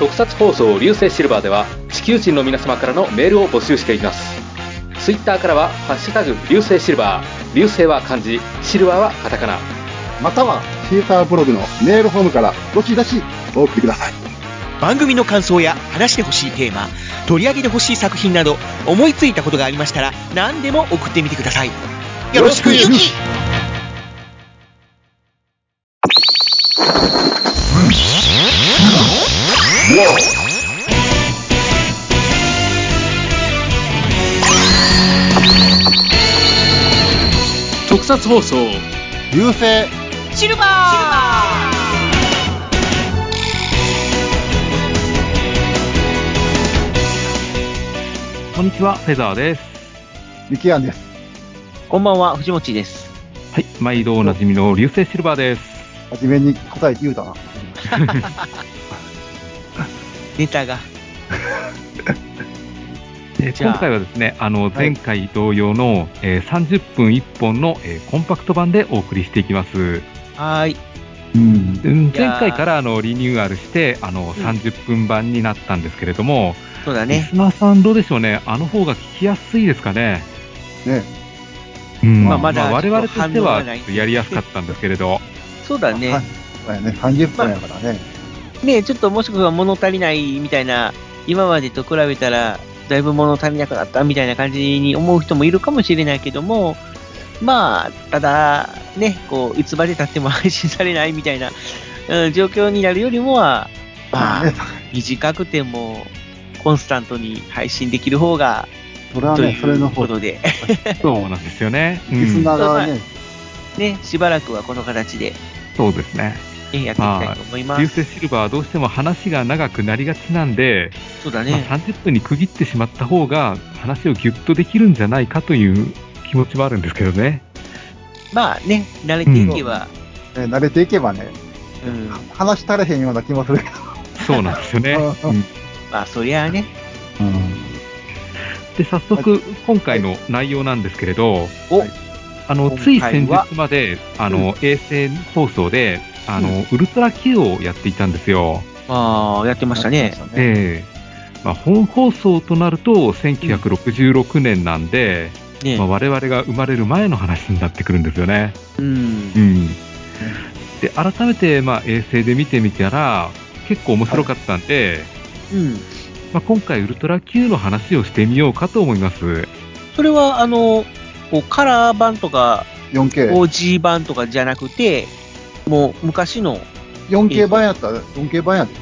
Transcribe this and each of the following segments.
特撮放送流星シルバーでは地球人の皆様からのメールを募集しています。ツイッターからは「ハッシュタグ流星シルバー」流星は漢字シルバーはカタカナ。またはシーサーブログのメールフォームからどしどしお送りください。番組の感想や話してほしいテーマ取り上げてほしい作品など思いついたことがありましたら何でも送ってみてください。よろしく。ゆき特撮放送流星。シルバー。こんにちは、フェザーです。ミキアンです。こんばんは藤持です。はい、毎度おなじみの流星シルバーです。初めに答えて言うたな ネタが。え今回はですね、あの、前回同様の、えー30分1本の、えーコンパクト版でお送りしていきます。はーい。うん。前回からあのリニューアルして、あの、30分版になったんですけれども、リそうだね。スナーさんどうでしょうね、あの方が聞きやすいですかね？ね。うん、まあまだ我々としてはがない。ちょっとやりやすかったんですけれど、そうだね、はい。そうやね30分やからね、ねちょっともしくは物足りないみたいな、今までと比べたら、だいぶ物足りなくなったみたいな感じに思う人もいるかもしれないけども、まあ、ただ、ね、こう、いつまで経っても配信されないみたいな、うん、状況になるよりもは、まあね、短くても、コンスタントに配信できる方が、それはねといそれの方うことで、そうなんですよね。うリスん、ナーがね、ね、しばらくはこの形で、そうですね。ねやってい。きたいと思いま流す。星シルバーはどうしても話が長くなりがちなんで、まあそうだね。30分に区切ってしまった方が話をギュッとできるんじゃないかという気持ちはあるんですけどね。まあね、慣れていけば、ね慣れていけばね。うん、話足れへんような気もするけど。そうなんですよね。うん。うん。まあそりゃあね、で、早速、今回の内容なんですけれど、お。あの、今つい先日まで、あの、衛星放送で、あの、ウルトラ Q をやっていたんですよ。まあやってましたね。ええまあ、本放送となると、1966年なんで、ねまあ、我々が生まれる前の話になってくるんですよね。うんう。ん。で、改めて、まあ、衛星で見てみたら、結構面白かったんで、うん。まあ、今回ウルトラ Q の話をしてみようかと思います。それは、あの、こうカラー版とか、4K。OG 版とかじゃなくて、もう昔の 4K 版やった？ら、4K 版やった。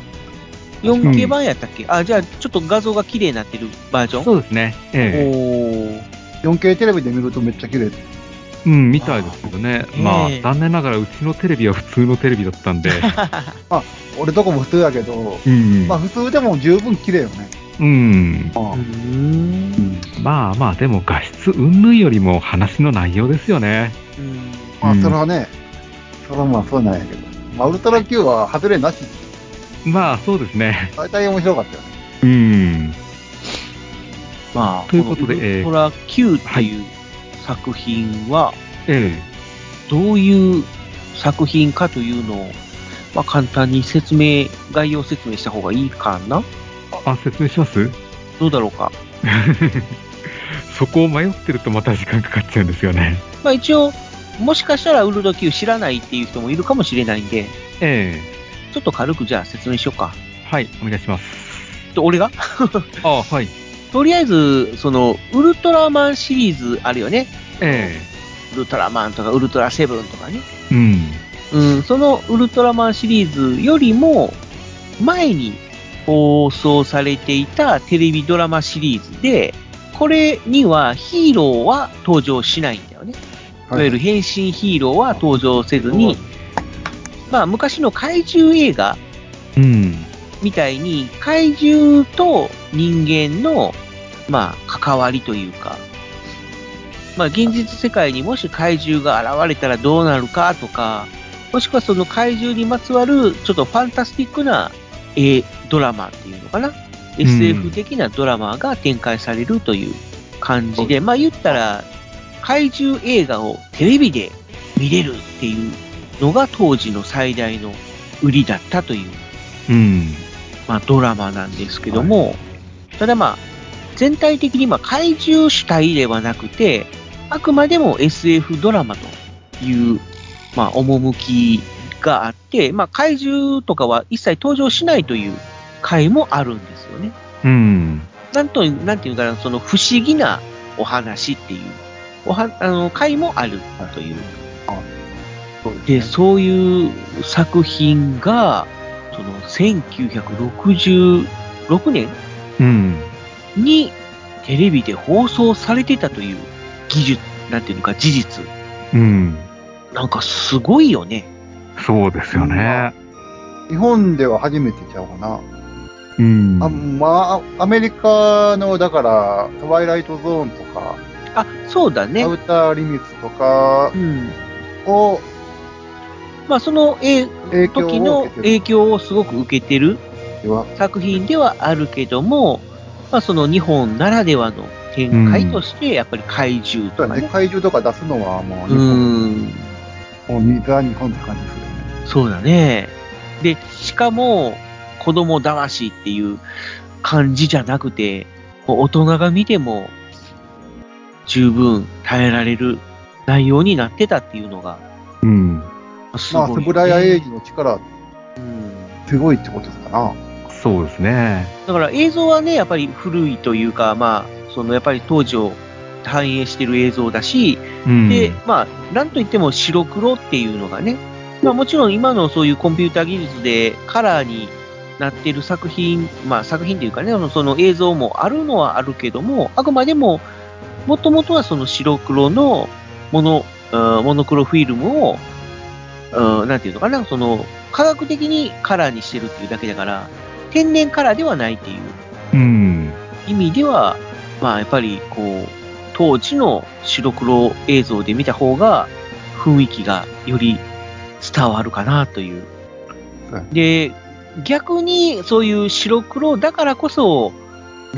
4K 版やったっけ、あ、じゃあちょっと画像が綺麗になってるバージョン？そうですね。ええおー 4K テレビで見るとめっちゃ綺麗。うん、みたいですけどね。まあええ、残念ながらうちのテレビは普通のテレビだったんで、俺とこも普通やけど、うんまあ普通でも十分綺麗よね。うん。うーん。まあまあ、でも画質云々よりも話の内容ですよね。うんまあうんそれはね、それはまあそうなんやけど。まあウルトラ Q は外れなし。まあ、そうですね。大体面白かったよね。うん。まあ、ということでウルトラ Q っていう作品は、えどういう作品かというのを、まあ、簡単に説明、概要説明した方がいいかな？えあ、説明します？どうだろうか？そこを迷ってるとまた時間かかっちゃうんですよね。まあ一応、もしかしたらウルトラ Q 知らないっていう人もいるかもしれないんで、えちょっと軽くじゃあ説明しようか。えはい、お願いします。と俺が？あはい。とりあえず、その、ウルトラマンシリーズあるよね。えウルトラマンとかウルトラセブンとかね。えうん。うん、そのウルトラマンシリーズよりも前に放送されていたテレビドラマシリーズで、これにはヒーローは登場しないんだよね。いわゆる変身ヒーローは登場せずに、まあ昔の怪獣映画うん。みたいに怪獣と人間の、まあ、関わりというか、まあ、現実世界にもし怪獣が現れたらどうなるかとか、もしくはその怪獣にまつわるちょっとファンタスティックな、えードラマっていうのかな、SF 的なドラマが展開されるという感じで、まあ言ったら、怪獣映画をテレビで見れるっていうのが当時の最大の売りだったといううん。まあ、ドラマなんですけども、ただまあ、全体的にまあ怪獣主体ではなくて、あくまでも SF ドラマという、まあ、趣があって、まあ、怪獣とかは一切登場しないという回もあるんですよね。うん。なんと、なんていうかな、その不思議なお話っていう、おは、あの、回もあるという。で、そうですね。そういう作品が、その、1966年うん。にテレビで放送されてたという技術、なんていうのか、事実。うん。なんかすごいよね。そうですよね。日本では初めてちゃうかな。うん。あまあ、アメリカの、だから、トワイライトゾーンとか、あ、そうだねア。ウターリミッツとかうん。をまあ、その、え時の影響をすごく受けてる作品ではあるけども、まあ、その日本ならではの展開として、やっぱり怪獣とかね。怪獣とか出すのはもう日う本、ん。もうにザ・日本って感じするね。そうだね。で、しかも、子供騙しっていう感じじゃなくて、大人が見ても、十分耐えられる内容になってたっていうのが、うん。まあ、すごい、スブラヤエイジの力、うんすごいってことですかな。そうですね。だから映像はね、やっぱり古いというか、まあ、そのやっぱり当時を反映してる映像だし、うん。で、まあ、なんといっても白黒っていうのがね、まあもちろん今のそういうコンピューター技術でカラーになってる作品、まあ作品っていうかね、その映像もあるのはあるけども、あくまでも、もともとはその白黒のモノ、うんモノクロフィルムを、うんなんていうのかな、その科学的にカラーにしてるっていうだけだから、天然カラーではないっていううん。意味では、まあやっぱりこう、当時の白黒映像で見た方が雰囲気がより伝わるかなというはい。で、逆にそういう白黒だからこそ、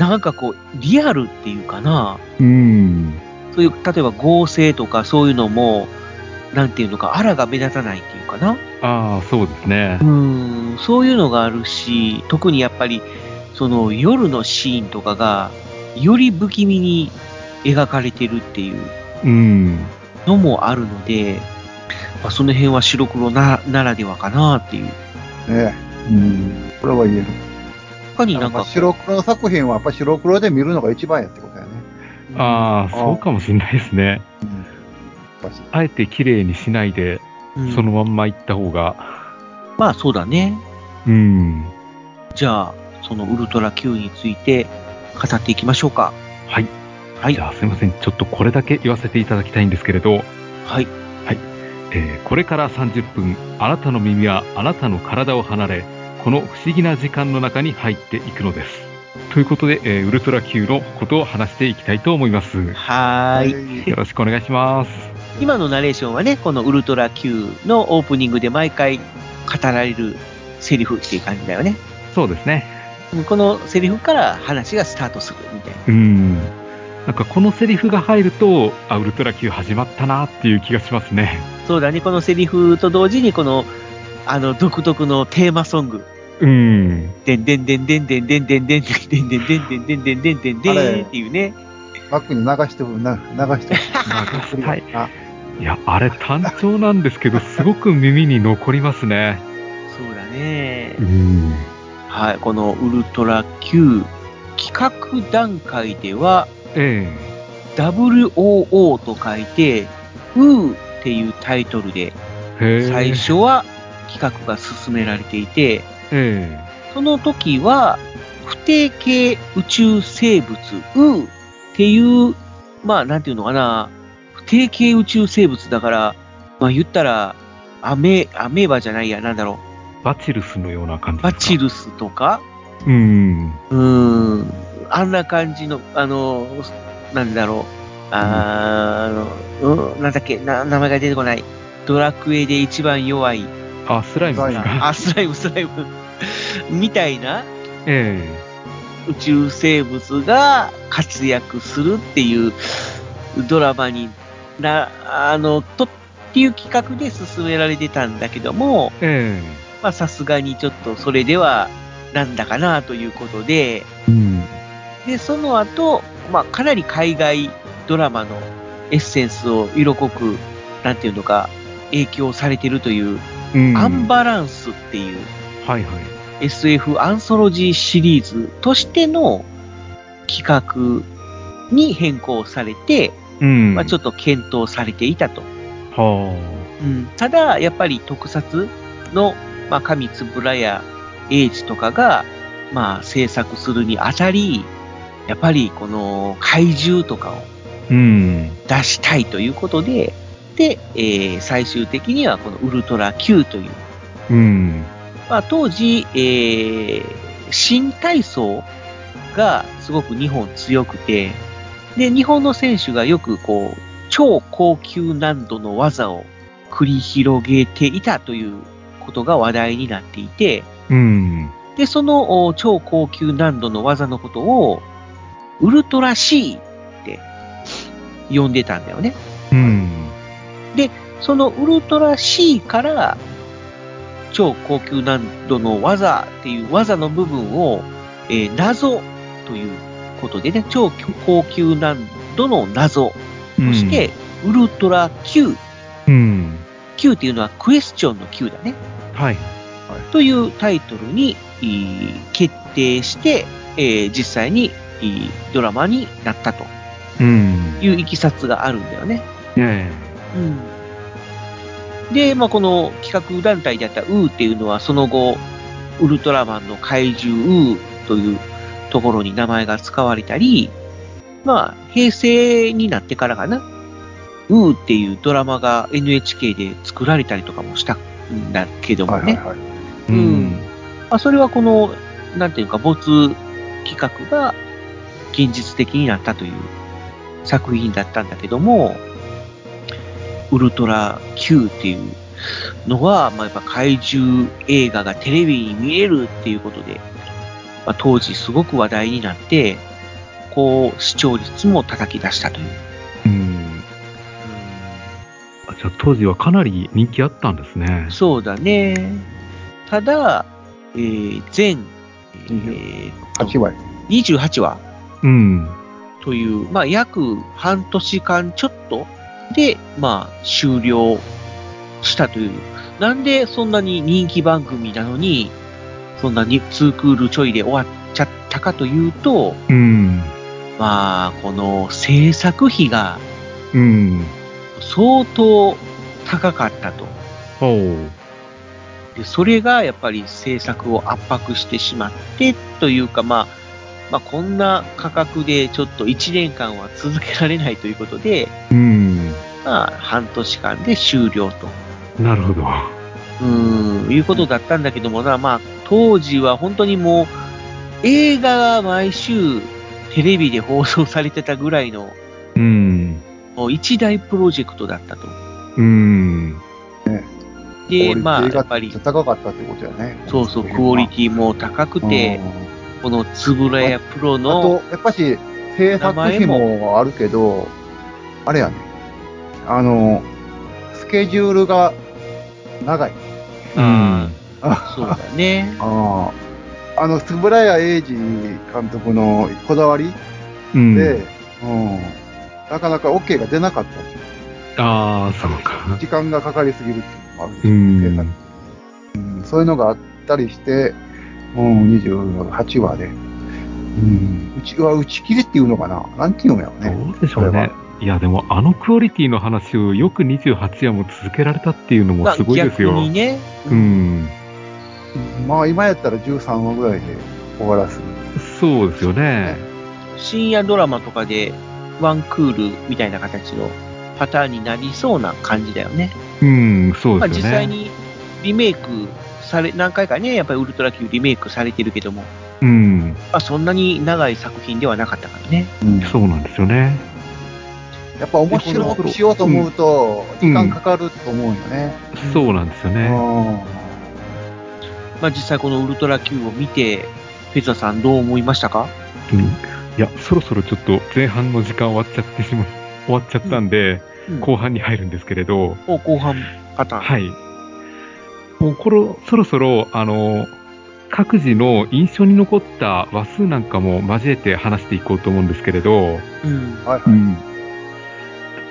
なんかこう、リアルっていうかな、うん。そういう、例えば合成とかそういうのも、なんていうのか、あらが目立たないっていうかな。ああ、そうですねう。ん、そういうのがあるし、特にやっぱり、その夜のシーンとかが、より不気味に描かれてるっていううん。のもあるので、まあ、その辺は白黒なならではかなっていう。ねうん。これは言える。他になんかまあ、白黒作品はやっぱ白黒で見るのが一番やってことやね。ああ、そうかもしれないですね。あえて綺麗にしないで、うんそのまんま行った方が。まあそうだね。うん。じゃあ、そのウルトラ Q について語っていきましょうか。はい。はいじ。ゃあすいません。ちょっとこれだけ言わせていただきたいんですけれど、はい。えーこれから30分、あなたの耳はあなたの体を離れ、この不思議な時間の中に入っていくのです。ということで、えーウルトラ Q のことを話していきたいと思います。はーい。よろしくお願いします。今のナレーションはね、このウルトラ Q のオープニングで毎回語られるセリフっていう感じだよね。そうですね。このセリフから話がスタートするみたいな。うん。なんかこのセリフが入ると、あ、ウルトラ Q 始まったなっていう気がしますね。そうだね、このセリフと同時にこの、あの、独特のテーマソング。うん。でんでんでんでんでんでんでんでんでんでんでんでんでんでんでんでんでんでんっていうね。バックに流してる、な流してる。流したいあいや、あれ単調なんですけど、すごく耳に残りますね。そうだねう。ん。はい、このウルトラ Q 企画段階では、え WOO と書いて、ウーっていうタイトルで。最。初は企画が進められていて、えその時は、不定形宇宙生物、ウーっていう、まあ、なんていうのかな、不定形宇宙生物だから、まあ言ったら、アメ、アメーバじゃないや、なんだろえバチルスのような感じバチルスとか、うん。うーん、あんな感じの、あの、なんだろう、あーあの、うん、なんだっけ？な、名前が出てこない。ドラクエで一番弱い、あ、スライムですか？あ、スライム、スライム、みたいな。え宇宙生物が活躍するっていうドラマにな、あの、とっていう企画で進められてたんだけども、ええ。まあさすがにちょっとそれではなんだかなということで、うん。で、その後、まあ、かなり海外ドラマのエッセンスを色濃く、なんていうのか、影響されてるという、うん。アンバランスっていうはいはい。SF アンソロジーシリーズとしての企画に変更されて、うん。まあ、ちょっと検討されていたと。はうん、ただ、やっぱり特撮の、まあ、上つぶらや英治とかが、まあ、制作するにあたり、やっぱりこの怪獣とかを。出したいということで、で、えー最終的にはこのウルトラ Q という、うん。まあ、当時、えー新体操がすごく日本強くて、で、日本の選手がよくこう、超高級難度の技を繰り広げていたということが話題になっていて、うん。で、そのお超高級難度の技のことを、ウルトラ C って呼んでたんだよね。うん。そのウルトラ C から、超高級難度の技っていう技の部分を、えー謎ということでね、超高級難度の謎として、ウルトラ Q、うん。Q っていうのはクエスチョンの Q だね、はい。というタイトルにえー決定して、えー実際にえードラマになったとうん。いういきさつがあるんだよね。えうんで、まあ、この企画団体であったウーっていうのは、その後、ウルトラマンの怪獣ウーというところに名前が使われたり、まあ、平成になってからかな、ウーっていうドラマが NHK で作られたりとかもしたんだけどもね。はいはいはい。えうんまあ、それはこの、なんていうか、没企画が現実的になったという作品だったんだけども、ウルトラ Q っていうのは、まあ、やっぱ怪獣映画がテレビに見えるっていうことで、まあ、当時すごく話題になって、こう、視聴率も叩き出したという。うん。あじゃあ当時はかなり人気あったんですね。そうだね。ただ、えー、全、えー8割。28話うん。という、まあ、約半年間ちょっとで、まあ、終了したという。なんでそんなに人気番組なのに、そんなに2クールちょいで終わっちゃったかというと、うん。まあ、この制作費がうん。相当高かったと。ほう。で、それがやっぱり制作を圧迫してしまってというか、まあ、まあ、こんな価格でちょっと1年間は続けられないということで、うん。まあ、半年間で終了と。なるほど。うーん、いうことだったんだけどもな、まあ、当時は本当にもう、映画が毎週テレビで放送されてたぐらいの、うん。もう一大プロジェクトだったと。うん。で、まあ、やっぱりクオリティが、高かったってことやね。そうそう、クオリティも高くて、このつぶらやプロの、と、やっぱし、制作費もあるけど、あれやね。あの、スケジュールが長い。ああそうだね。ああの、円谷英二監督のこだわりうん。で、うん、なかなか OK が出なかったああ、そうか。時間がかかりすぎるっていうのもあるんですうよね、ん制作うん。そういうのがあったりして、うん、28話で、うん、うちは打ち切りっていうのかな？なんていうのやろね。どうでしょうね。いや、でも、あのクオリティの話をよく28夜も続けられたっていうのもまあすごいですよ。逆にね、うん。まあ今やったら13話ぐらいで終わらす。そうですよね。深夜ドラマとかでワンクールみたいな形のパターンになりそうな感じだよね。うん、そうまあですよね。実際にリメイクされ、何回かね、やっぱりウルトラ Q リメイクされてるけども、うん。まあそんなに長い作品ではなかったからね。うんそうなんですよね。やっぱ面白くしようと思うと、時間かかると思うよね。そうなんですよね。まあ実際このウルトラ Q を見て、フェザーさんどう思いましたか？うんいや、そろそろちょっと前半の時間終わっちゃってしま、終わっちゃったんで、後半に入るんですけれど、もう後半パターン。はい。もうこれ、そろそろ、あの、各自の印象に残った話数なんかも交えて話していこうと思うんですけれど、うん。はいはい。うん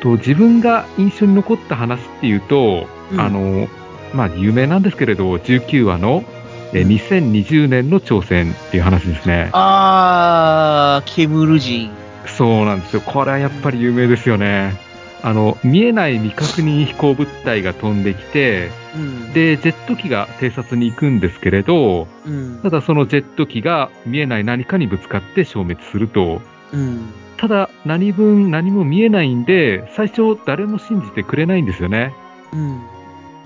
と自分が印象に残った話っていうと、うんあの、まあ、有名なんですけれど、19話の、え2020年の挑戦っていう話ですね。あー、ケムル人。そうなんですよ。これはやっぱり有名ですよね。あの、見えない未確認飛行物体が飛んできて、うん。で、ジェット機が偵察に行くんですけれど、うんた。だそのジェット機が見えない何かにぶつかって消滅すると。うん。ただ何分何も見えないんで、最初誰も信じてくれないんですよね。うん。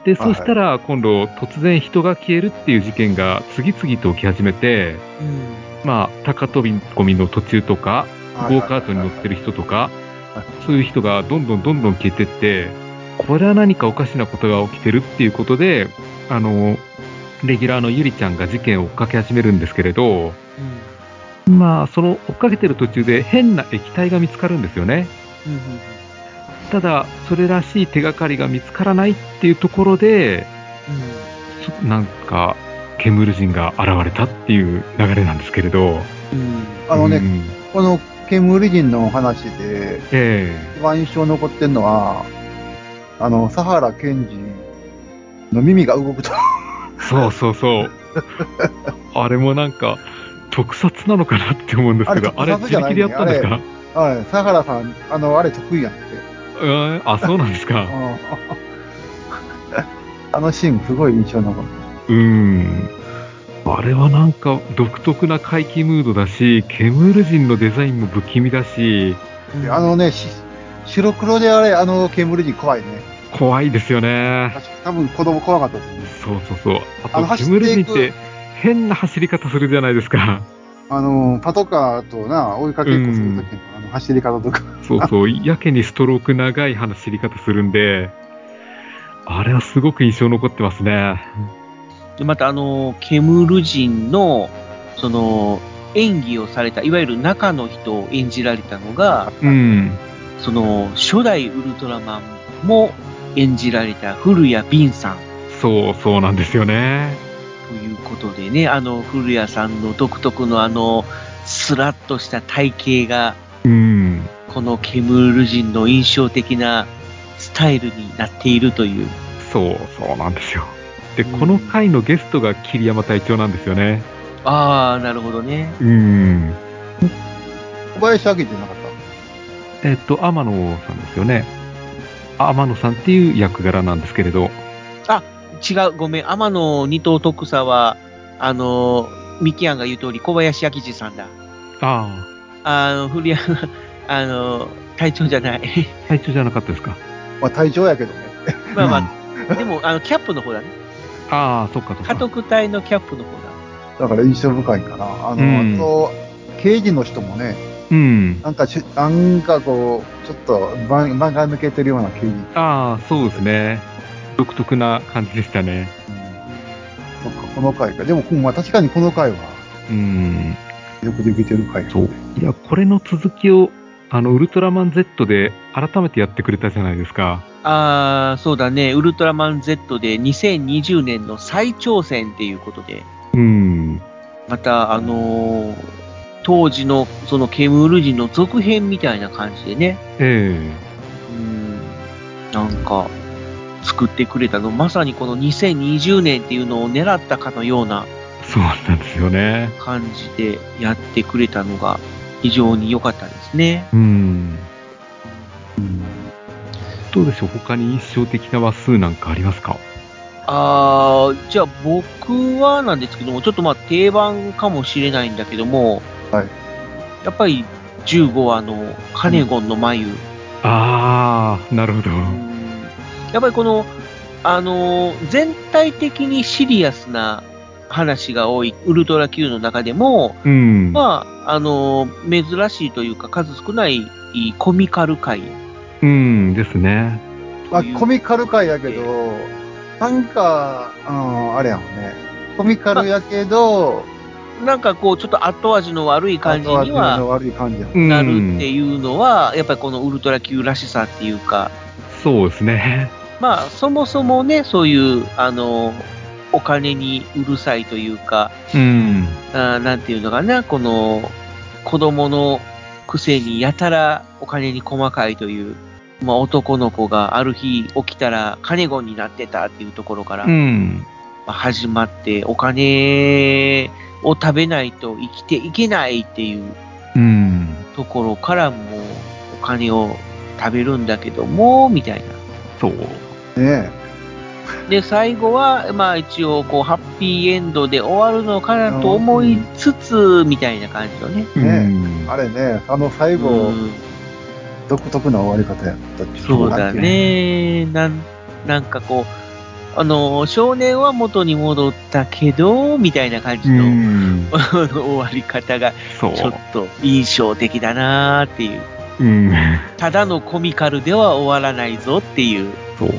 で、はいそしたら今度突然人が消えるっていう事件が次々と起き始めて、うん。まあ、高飛び込みの途中とか、はいゴーカートに乗ってる人とかはい、そういう人がどんどんどんどん消えてって、これは何かおかしなことが起きてるっていうことで、あの、レギュラーのゆりちゃんが事件を追っかけ始めるんですけれど、まあ、その追っかけてる途中で変な液体が見つかるんですよね。うん。ただ、それらしい手がかりが見つからないっていうところで、そなんか、煙人が現れたっていう流れなんですけれど。うん。あのね、うんこの煙人の話で、え一番印象に残ってるのは、あの、佐原健治の耳が動くと。えそうそうそう。あれもなんか、特撮なのかなって思うんですけど、ああれ自力でやったんですか？はい、佐原さん、あの、あれ得意やんって。うんあ、そうなんですか？うん あのシーンすごい印象に残る。うん。あれはなんか独特な怪奇ムードだし、煙人のデザインも不気味だし、であのね、し白黒であれ、あの煙人怖いね。怖いですよね。多分子供怖かったと思う。そうそうそう。あと、走っていく煙人って変な走り方するじゃないですか。あの、パトカーとな、追いかけっこするときの、あの走り方とか。そうそう。やけにストローク長い走り方するんで、あれはすごく印象残ってますね。で、またあの、ケムル人の、その、演技をされた、いわゆる中の人を演じられたのが、うん。その、初代ウルトラマンも演じられた古谷敏さんそうそうなんですよね。ということでね、あの、古谷さんの独特のあの、スラッとした体型が、うん。このケムル人の印象的なスタイルになっているという。そうそうなんですよ。で、うんこの回のゲストが桐山隊長なんですよね。ああ、なるほどね。うん。小林明じゃなかっえっと、天野さんですよね。天野さんっていう役柄なんですけれど。違う、ごめん。天野二等特佐は、あの、ミキアンが言う通り、小林明治さんだ。ああの、古谷、あの、隊長じゃない。あ、隊長じゃなかったですか。た。まあ、隊長やけどね。まあまあ、でも、あの、キャップの方だね。ああ、そっかそっか。家督隊のキャップの方だ。だから印象深いかな。あの、うんあと、刑事の人もね、うん。なんかし、なんかこう、ちょっと、間間が抜けてるような刑事。ああ、そうですね。独特な感じでしたね。そっか、この回か。でも、まあ、確かにこの回は、うん。よくできてる回。そう。いや、これの続きを、あの、ウルトラマン Z で改めてやってくれたじゃないですか。ああ、そうだね。ウルトラマン Z で2020年の再挑戦っていうことで、うん。また、あのー当時のそのケムール人の続編みたいな感じでね、えうん、なんか、作ってくれたの、まさにこの2020年っていうのを狙ったかのようなえそうなんですよね。感じでやってくれたのが非常に良かったですね。うん。うんどうでしょう他に印象的な話数なんかありますか？あー、じゃあ僕はなんですけども、ちょっとまあ定番かもしれないんだけども、はいやっぱり15話のカネゴンの眉、ああ、なるほど。うんやっぱりこの、あのー全体的にシリアスな話が多いウルトラ Q の中でも、うん。まあ、あのー珍しいというか数少ないコミカル回うんですね。まあ、コミカル回やけど、なんか、うん、あれやもんね。コミカルやけど、なんかこう、ちょっと後味の悪い感じにはなるっていうのは、やっぱりこのウルトラ Q らしさっていうか、そうですね。まあ、そもそもね、そういう、あの、お金にうるさいというか、うん。あーなんていうのかな、この、子供のくせにやたらお金に細かいという、まあ男の子がある日起きたらカネゴンになってたっていうところから、うん。まあ始まって、お金を食べないと生きていけないっていううん。ところからもうお金を食べるんだけども、みたいな。そう。ねで、最後は、まあ一応、こう、ハッピーエンドで終わるのかなと思いつつ、みたいな感じのね。うんえ。あれね、あの最後、うん独特な終わり方やったっそうだ。ね。なん、なんかこう、あの、少年は元に戻ったけど、みたいな感じうの、ん。終わり方が、そう。ちょっと印象的だなーっていう。うん。ただのコミカルでは終わらないぞっていう。そう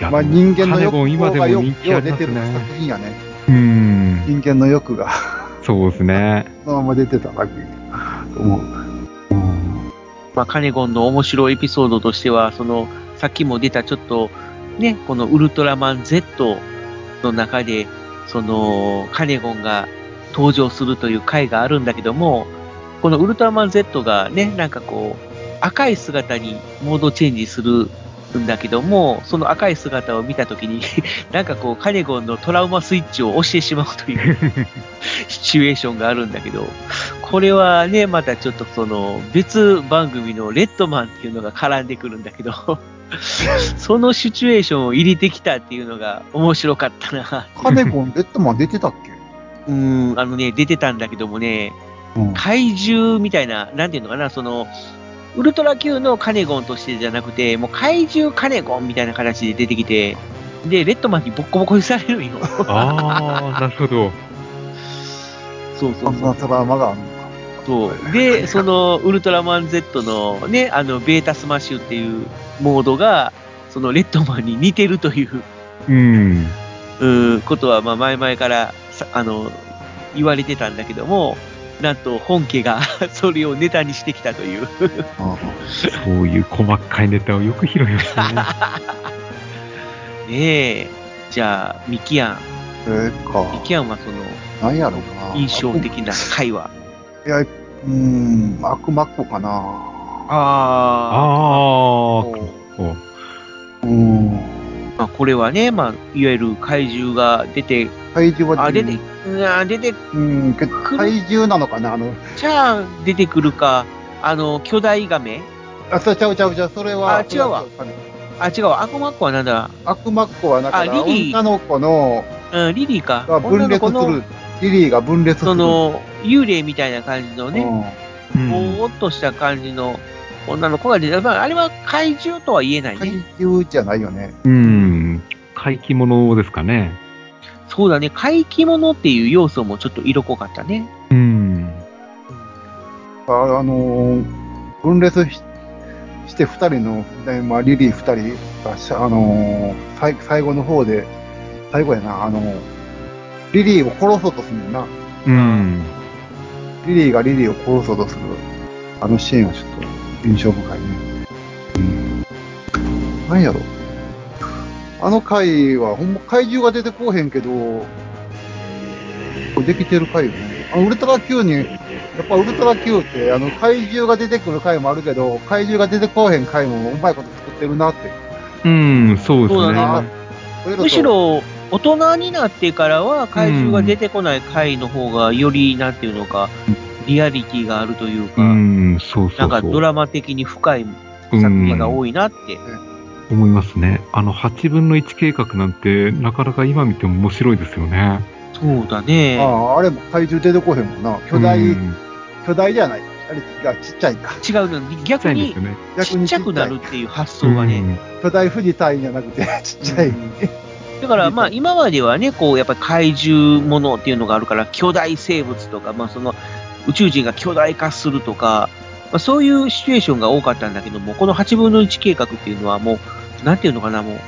まあ人間の欲今でも人気ありますう出てる作ね。品やね。うん。人間の欲がそうですね。そのまま出てた作品と思う。うんまあ、カネゴンの面白いエピソードとしては、その、さっきも出たちょっと、ね、このウルトラマン Z の中で、その、カネゴンが登場するという回があるんだけども、このウルトラマン Z がね、なんかこう、赤い姿にモードチェンジするんだけども、その赤い姿を見たときに、なんかこう、カネゴンのトラウマスイッチを押してしまうという シチュエーションがあるんだけど、これはね、またちょっとその別番組のレッドマンっていうのが絡んでくるんだけど、そのシチュエーションを入れてきたっていうのが面白かったな。カネゴン、レッドマン出てたっけ？うーん、あのね、出てたんだけどもね、うん。怪獣みたいな、なんていうのかな、その、ウルトラ Q のカネゴンとしてじゃなくて、もう怪獣カネゴンみたいな形で出てきて、で、レッドマンにボッコボコにされるんよ。ああ、なるほど。そうそうんそうそな。トラウマがあるのか。そう。で、その、ウルトラマン Z のね、あの、ベータスマッシュっていうモードが、そのレッドマンに似てるという、うん。うーことは、まあ、前々から、さあの、言われてたんだけども、なんと本家が それをネタにしてきたという。そういう細かいネタをよく拾いますね。ねえ。じゃあ、ミキアン。えー、か。ミキアンはその、なんやろうな。印象的な回話。いや、うーん、悪魔っ子かな。あああ、もうん。まあ、これはね、まあ、いわゆる怪獣が出て、怪獣は、あ、出て、うわ出てうん、けど怪獣なのかなあの、じゃあ出てくるか、あの、巨大ガメあ、それちゃうちゃうちゃう、それは。あ違うわあ、違うわ、悪魔っ子はなんだ？悪魔っ子は、だから、あリリー女の子の、うん、リリーか。が分裂する。リリーが分裂する。その、幽霊みたいな感じのね、うん、う。うんぼーっとした感じの女の子が出て、まあ、あれは怪獣とは言えない怪ね。獣じゃないよね。うん。怪奇物ですかね。そうだね、怪奇物っていう要素もちょっと色濃かったね。うん。ああのー分裂しして二人の、ねまあ、リリー二人がし、あのー最最後の方で、最後やな、あのーリリーを殺そうとするんだな。うん。リリーがリリーを殺そうとする、あのシーンはちょっと印象深いね。うん。何やろ。あの回は、ほんま怪獣が出てこうへんけど、できてる回よね。あのウルトラ Q に、やっぱウルトラ Q って、あの、怪獣が出てくる回もあるけど、怪獣が出てこうへん回もうまいこと作ってるなって。うん、そうですそうだね。むし、ろ、大人になってからは怪獣が出てこない回の方が、より、なんていうのか、リアリティがあるというか、うん、そう。なんかドラマ的に深い作品が多いなって。思いますね。あの、8分の1計画なんて、なかなか今見ても面白いですよね。そうだね。ああ、あれも怪獣出てこうへんもんな。巨大、うん巨大じゃない。あれがちっちゃいか。違うの。逆に。ちっちゃくなるっていう発想がね。うん巨大富士山じゃなくて、ちっちゃい。うんだからまあ今まではね、こうやっぱり怪獣ものっていうのがあるから、巨大生物とか、まあその宇宙人が巨大化するとか、まあそういうシチュエーションが多かったんだけども、この8分の1計画っていうのはもう、なんていうのかな、もう、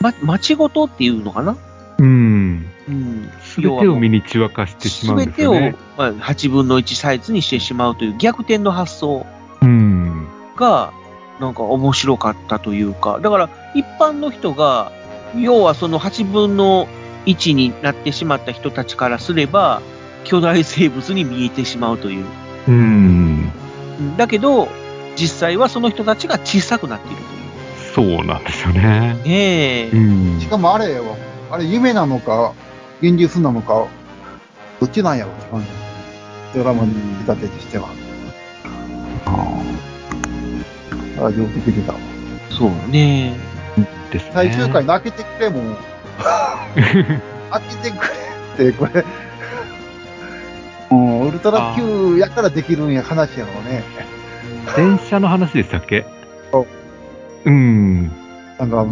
ま、街ごとっていうのかな？うん。うん。すべてをミニチュア化してしまうんすべてを、ですよね。まあ、8分の1サイズにしてしまうという逆転の発想うん。が、なんか面白かったというか、だから一般の人が、要はその8分の位置になってしまった人たちからすれば、巨大生物に見えてしまうという。うん。うんだけど、実際はその人たちが小さくなっているそうなんですよね。という。ねえ。うん。しかもあれは、あれ夢なのか、現実なのか、どっちなんやろって感じ。ドラマに見立てとしては。ああ。あ、上手出てたわ。そうね。ですね。最終回の開けてくれもう、開けてくれって、これ。うん、ウルトラ Q やからできるんや話やろうね。電車の話でしたっけ？そううん。なんか、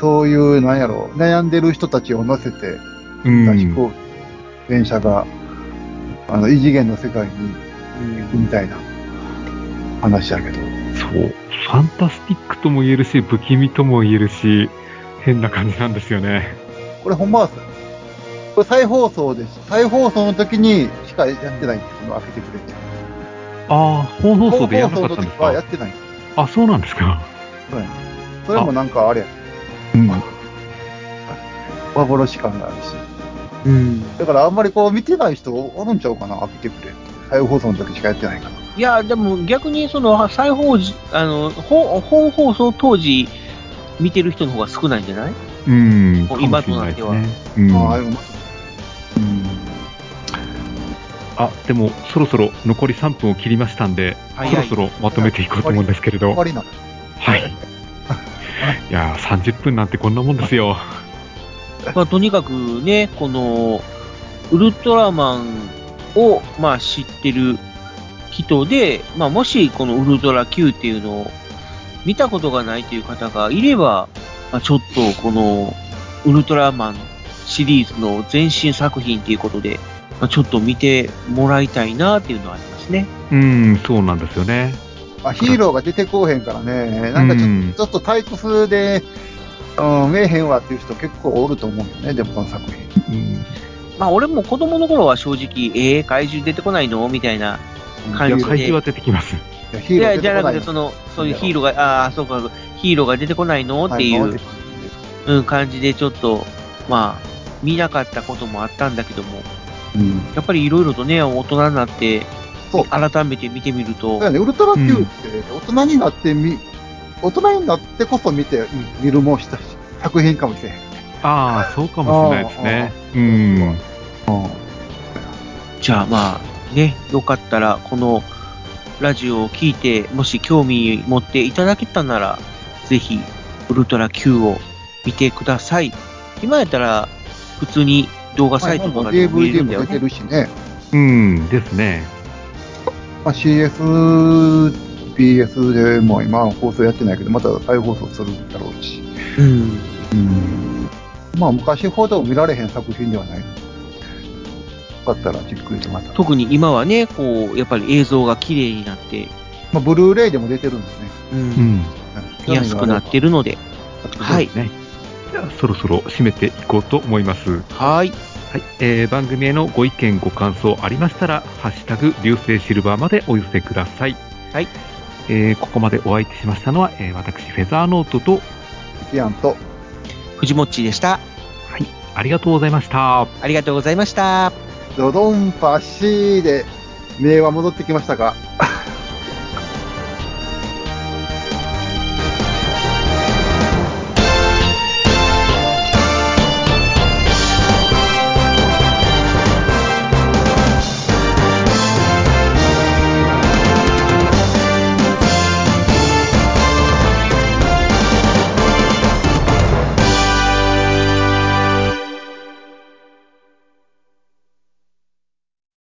そういう、なんやろ、悩んでる人たちを乗せて、うん。飛行機、電車が、あの、異次元の世界に行くみたいな話やけど。そう。ファンタスティックとも言えるし、不気味とも言えるし、変な感じなんですよね。これほんまは、これ再放送です。再放送の時にしかやってないんですこの開けてくれって。ああ、本放送でやらなかったんです本放送の時はやかってない。あ、そうなんですか？そうやねそれもなんかあれや、うん。幻感があるし。うん。だからあんまりこう見てない人おるんちゃうかな？開けてくれ。再放送の時しかやってないから。いや、でも逆にその再放時、あの、本本放送当時見てる人の方が少ないんじゃない？うん。今となってはね。うんああ、あ、でも、そろそろ残り3分を切りましたんで、早いそろそろまとめていこうと思うんですけれど。はい。いやー、30分なんてこんなもんですよ。まあ、とにかくね、この、ウルトラマンを、まあ、知ってる人で、まあ、もしこのウルトラ Q っていうのを見たことがないという方がいれば、まあ、ちょっとこのウルトラマンシリーズの前身作品ということで、まあ、ちょっと見てもらいたいなっていうのはありますね。うん、そうなんですよね。まあ、ヒーローが出てこうへんからね、なんかちょ,、うんちょっと退屈で、うん、見えへんわっていう人結構おると思うよね、でもこの作品。うん。まあ、俺も子供の頃は正直、えー、怪獣出てこないの？みたいな感いや、じで。怪獣は出てきます。いやじゃなくて、その、そういうヒーローが、ああ、そうか、ヒーローが出てこないの？っていう、はいうん、感じでちょっと、まあ、見なかったこともあったんだけども、うん。やっぱりいろいろとね、大人になって、そう。改めて見てみるとだ、よね、ウルトラ Q うんって大人になってみ、大人になってこそ見て、見るもんしたし作品かもしれへん。ああ、そうかもしれないですね。うん。じゃあまあ、ね、よかったら、このラジオを聞いて、もし興味持っていただけたなら、ぜひ、ウルトラ Q を見てください。今やったら、普通に動画サイトとかでも見れるんだよねも出て。るしね。うん、ですね。まあ、CS、BS でも今放送やってないけど、また再放送するだろうし。うん。うん。まあ、昔ほど見られへん作品ではない。よかったらじっくりとまた。特に今はね、こう、やっぱり映像が綺麗になって、まあ、ブルーレイでも出てるんですね。うんうん。見やすくなってるので、はい。ね。じゃあ、そろそろ締めていこうと思います。はい。はい、えー番組へのご意見、ご感想ありましたら、ハッシュタグ、流星シルバーまでお寄せください。はい。えーここまでお相手しましたのは、えー私、フェザーノートと、キアンと、藤もっちーでした。はい、ありがとうございました。ありがとうございました。ドドンパシーで、名は戻ってきましたか